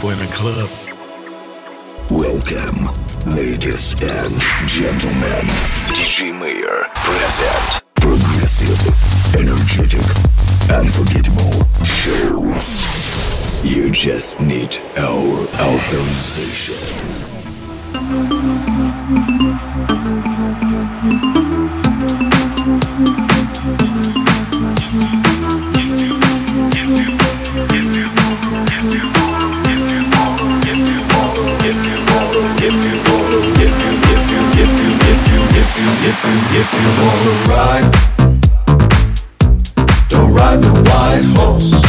people in club. Welcome, ladies and gentlemen. DJ Mayor present. Progressive, energetic, unforgettable show. You just need our authorization. If you if you wanna ride, don't ride the white horse.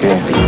Okay.